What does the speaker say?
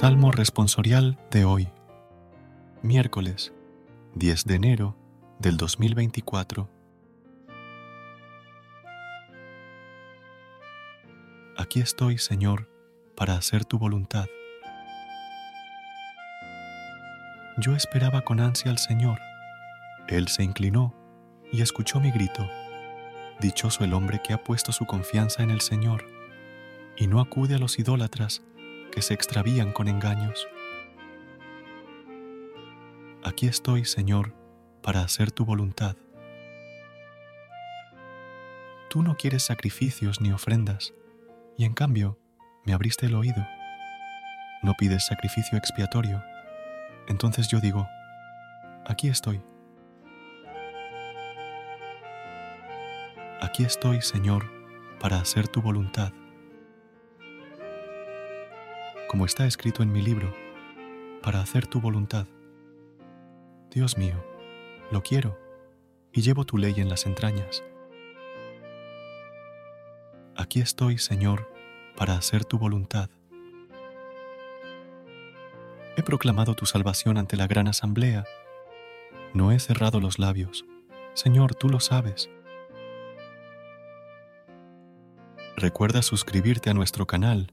Salmo responsorial de hoy, miércoles 10 de enero del 2024. Aquí estoy, Señor, para hacer tu voluntad. Yo esperaba con ansia al Señor. Él se inclinó y escuchó mi grito. Dichoso el hombre que ha puesto su confianza en el Señor y no acude a los idólatras que se extravían con engaños. Aquí estoy, Señor, para hacer tu voluntad. Tú no quieres sacrificios ni ofrendas, y en cambio me abriste el oído. No pides sacrificio expiatorio. Entonces yo digo, aquí estoy. Aquí estoy, Señor, para hacer tu voluntad como está escrito en mi libro, para hacer tu voluntad. Dios mío, lo quiero y llevo tu ley en las entrañas. Aquí estoy, Señor, para hacer tu voluntad. He proclamado tu salvación ante la gran asamblea. No he cerrado los labios. Señor, tú lo sabes. Recuerda suscribirte a nuestro canal